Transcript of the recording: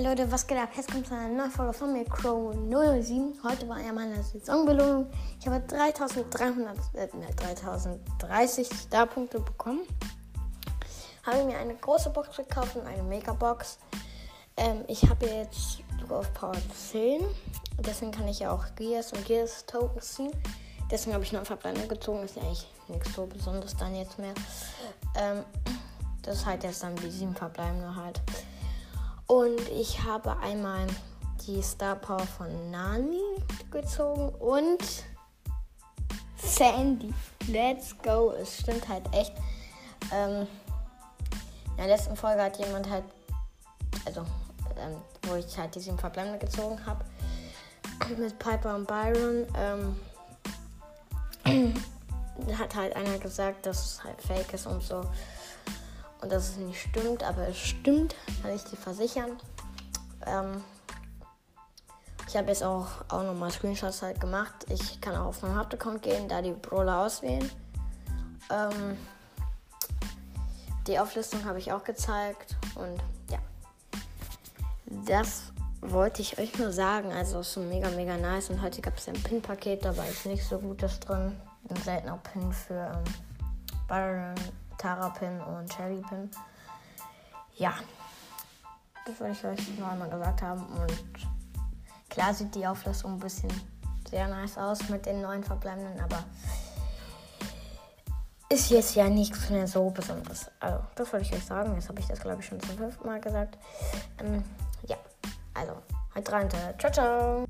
Hey Leute, was geht ab? Jetzt kommt zu einer neuen Folge von mir, Crow 07. Heute war ja meine Saisonbelohnung. Ich habe 3300, äh, ne, 3030 Starpunkte bekommen. Habe mir eine große Box gekauft und eine Mega-Box. Ähm, ich habe jetzt sogar auf Power 10. Deswegen kann ich ja auch Gears und Gears Tokens ziehen. Deswegen habe ich noch einen Verbrenner gezogen. Ist ja eigentlich nichts so Besonderes dann jetzt mehr. Ähm, das ist halt jetzt dann die sieben verbleibende halt. Und ich habe einmal die Star Power von Nani gezogen und Sandy. Let's go. Es stimmt halt echt. Ähm, in der letzten Folge hat jemand halt, also, ähm, wo ich halt die sieben Verbleibende gezogen habe, mit Piper und Byron, ähm, hat halt einer gesagt, dass es halt fake ist und so und dass es nicht stimmt, aber es stimmt, kann ich dir versichern. Ähm, ich habe jetzt auch, auch nochmal Screenshots halt gemacht. Ich kann auch auf meinen Hauptaccount gehen, da die Brawler auswählen. Ähm, die Auflistung habe ich auch gezeigt und ja. Das wollte ich euch nur sagen. Also ist so mega, mega nice. Und heute gab es ein Pin-Paket, dabei ist nicht so gutes drin. Ein seltener Pin für ähm, Byron Tara-Pin und Cherry-Pin. Ja, das wollte ich euch noch einmal gesagt haben. Und klar sieht die Auflassung ein bisschen sehr nice aus mit den neuen Verbleibenden, aber ist jetzt ja nichts mehr so Besonderes. Also, das wollte ich euch sagen. Jetzt habe ich das, glaube ich, schon zum fünften Mal gesagt. Ähm, ja, also, halt rein. Ciao, ciao.